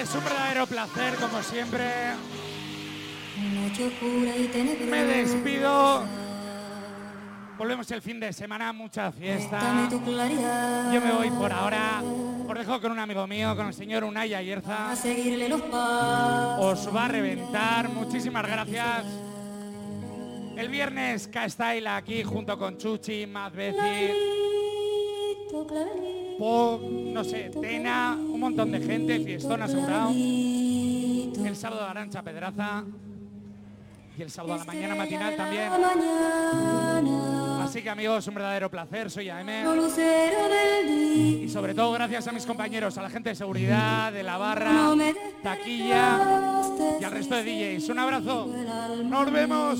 es un verdadero placer, como siempre. Me despido. Volvemos el fin de semana, mucha fiesta. Yo me voy por ahora. Os dejo con un amigo mío, con el señor Unai Ayerza. Os va a reventar. Muchísimas gracias. El viernes K-Style aquí junto con Chuchi, Mad no sé, Tena, un montón de gente, fiestón asegurado. El sábado Arancha Pedraza y el sábado a la mañana matinal también. Así que amigos, un verdadero placer, soy AM. Y sobre todo gracias a mis compañeros, a la gente de seguridad, de la barra, taquilla y al resto de DJs. Un abrazo. Nos vemos.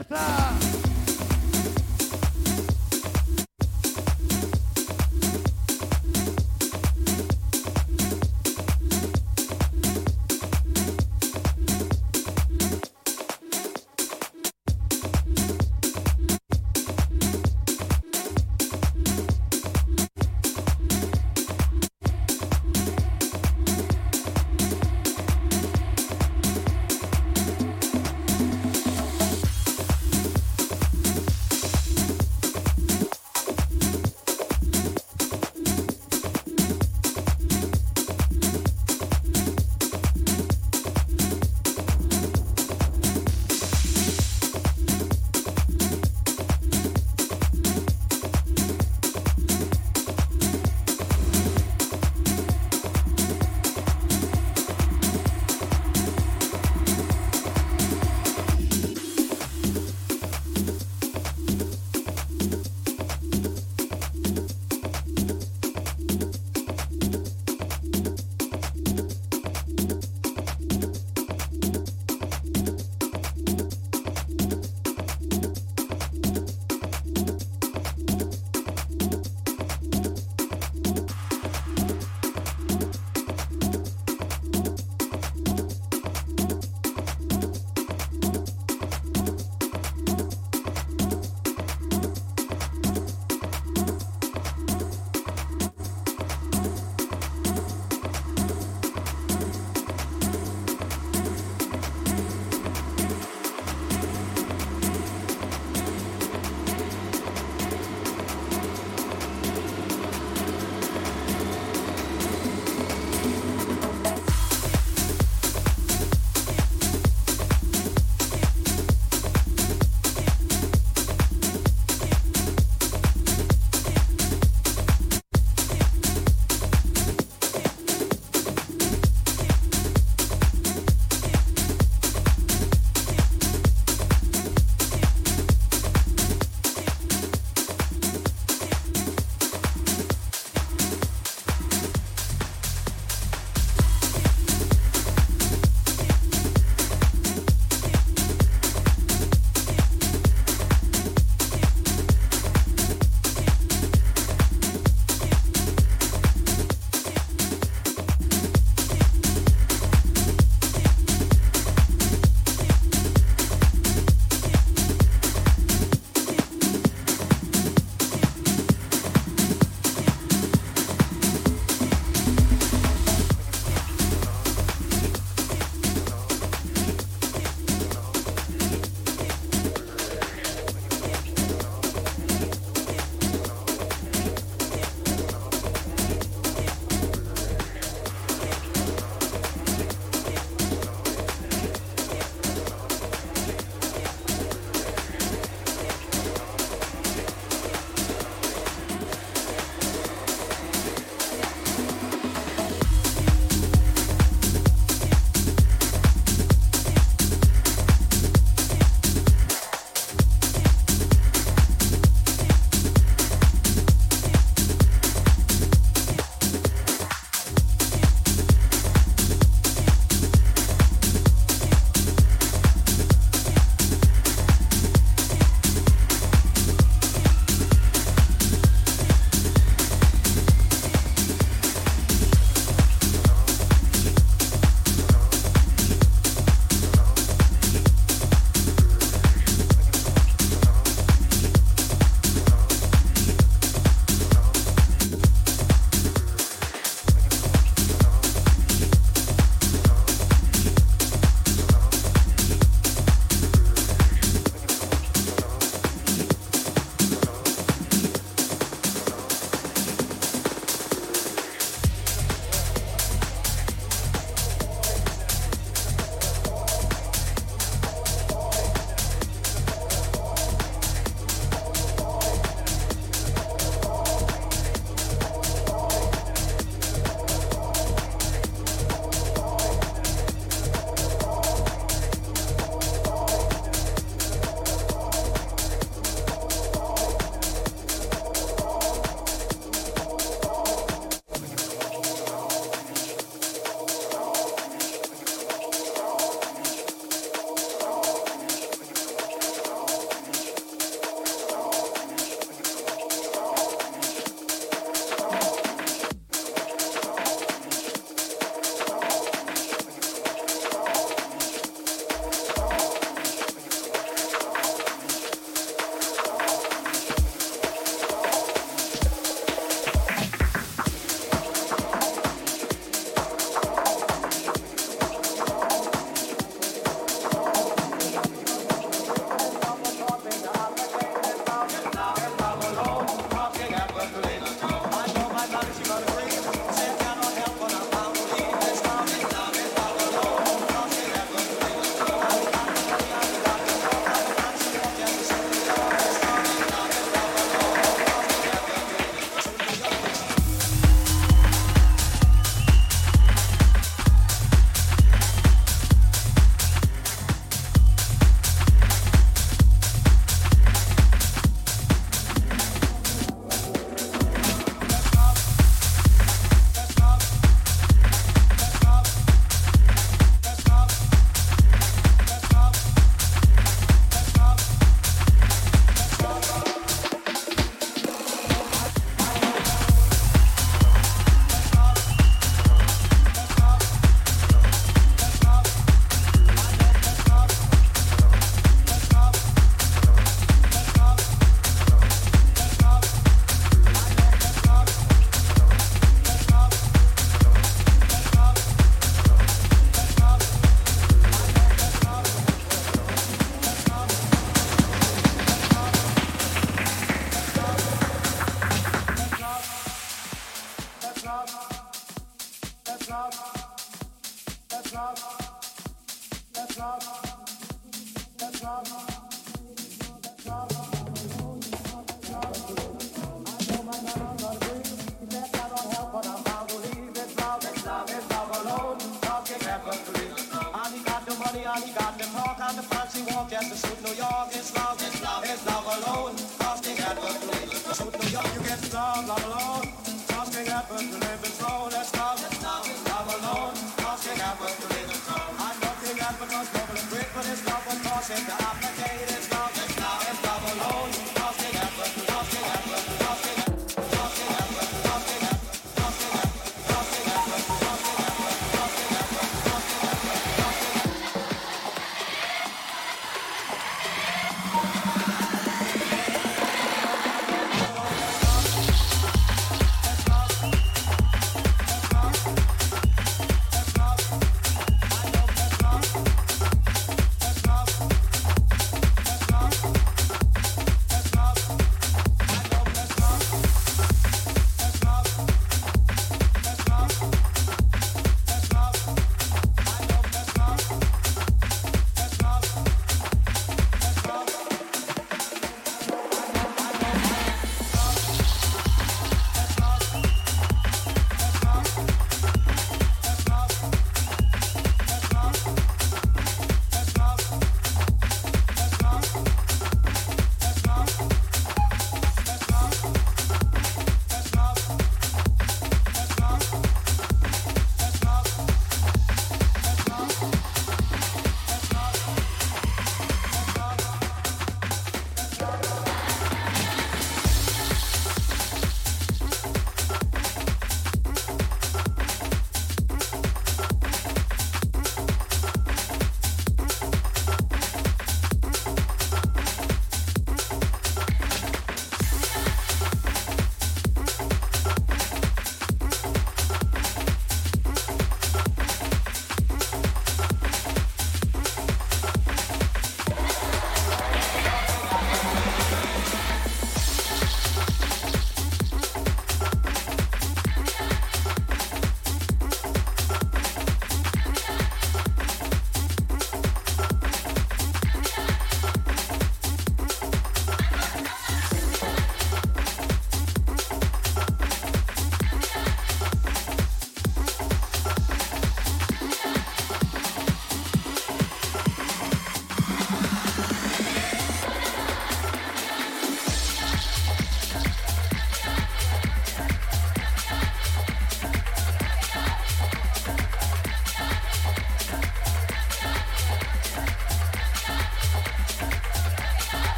Ibiza.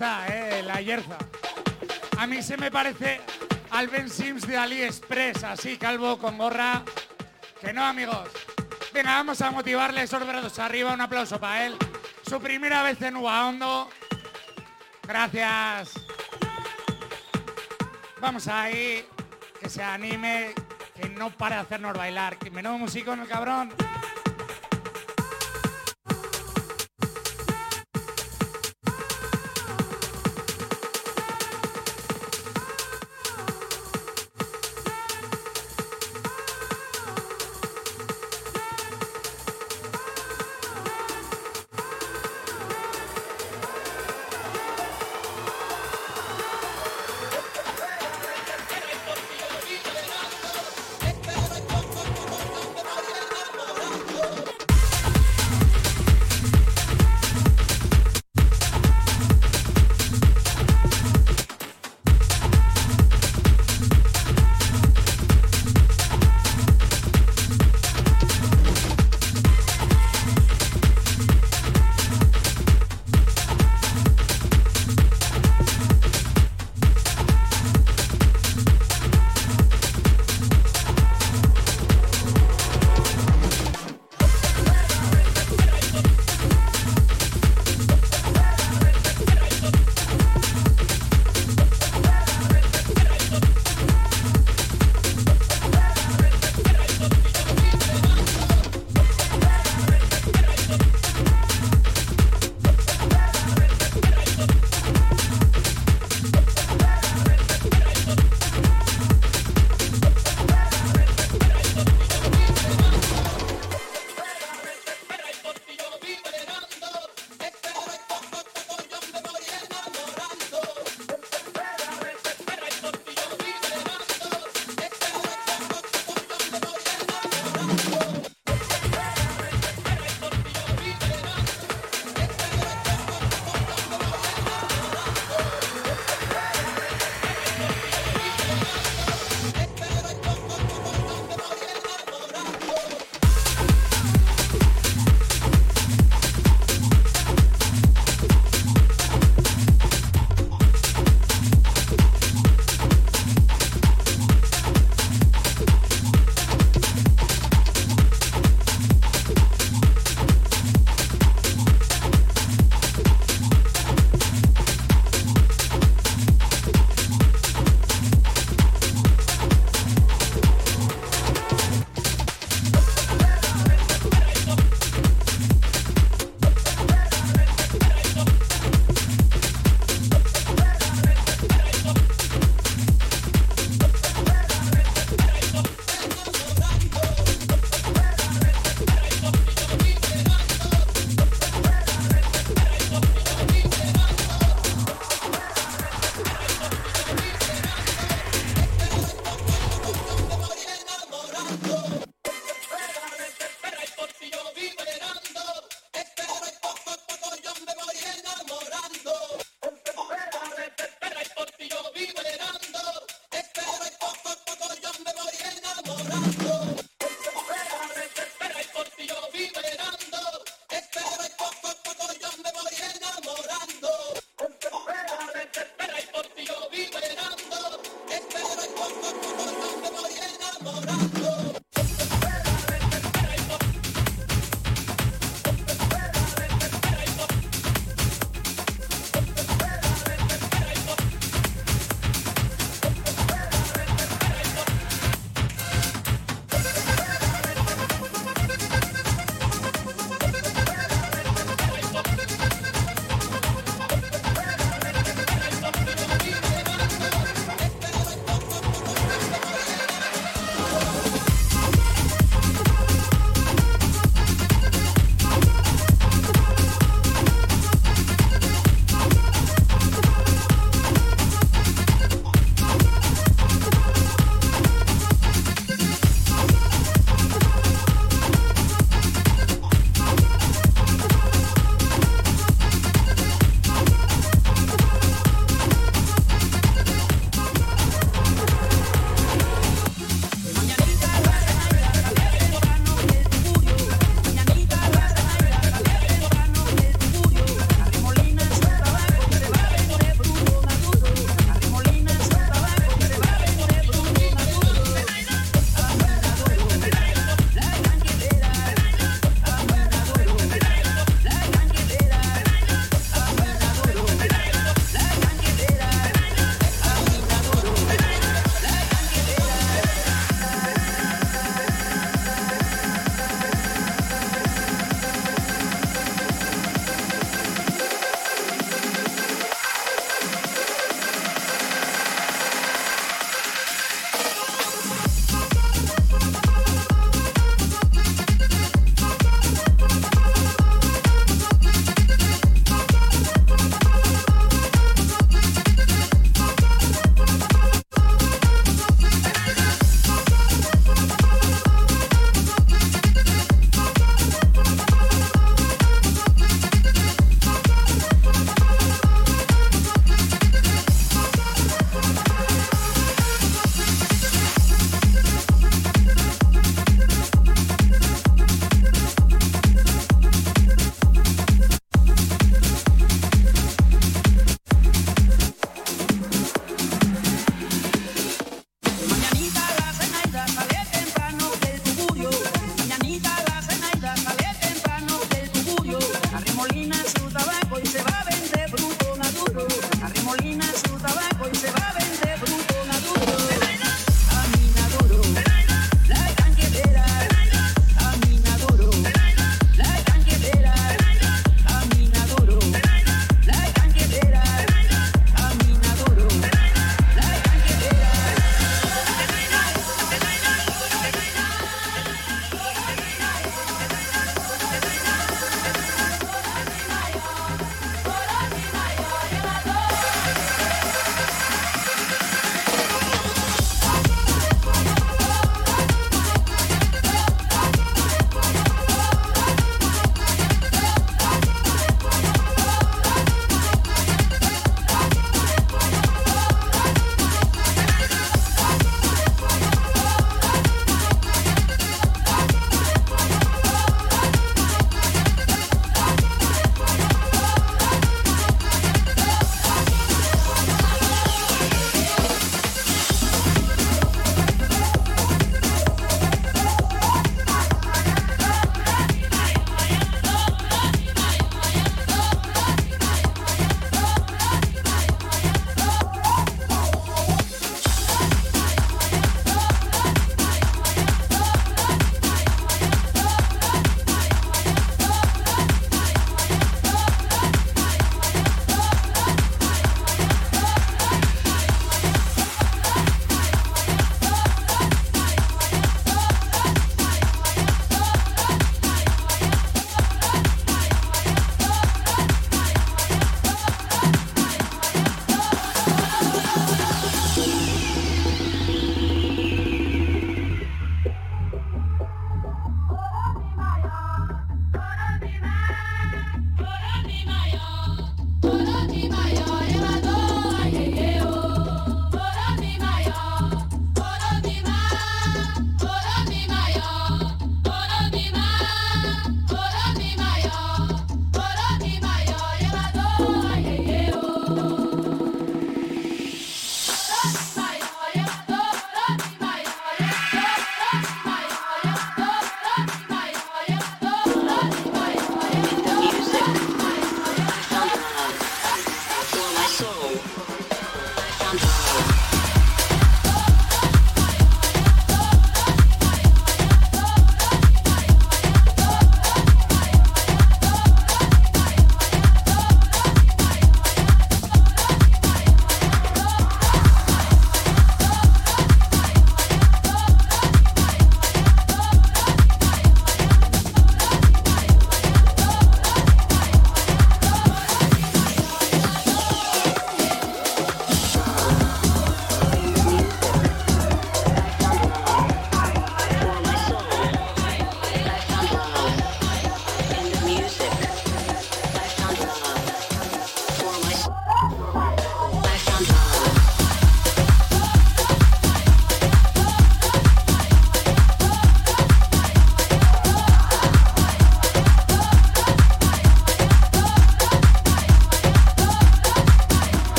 ¿Eh? La Yerza. A mí se me parece al Ben Sims de AliExpress, así calvo con gorra. Que no, amigos. Venga, vamos a motivarle esos brazos arriba. Un aplauso para él. Su primera vez en Hondo. Gracias. Vamos ahí. Que se anime. Que no para de hacernos bailar. Que menudo músico el cabrón.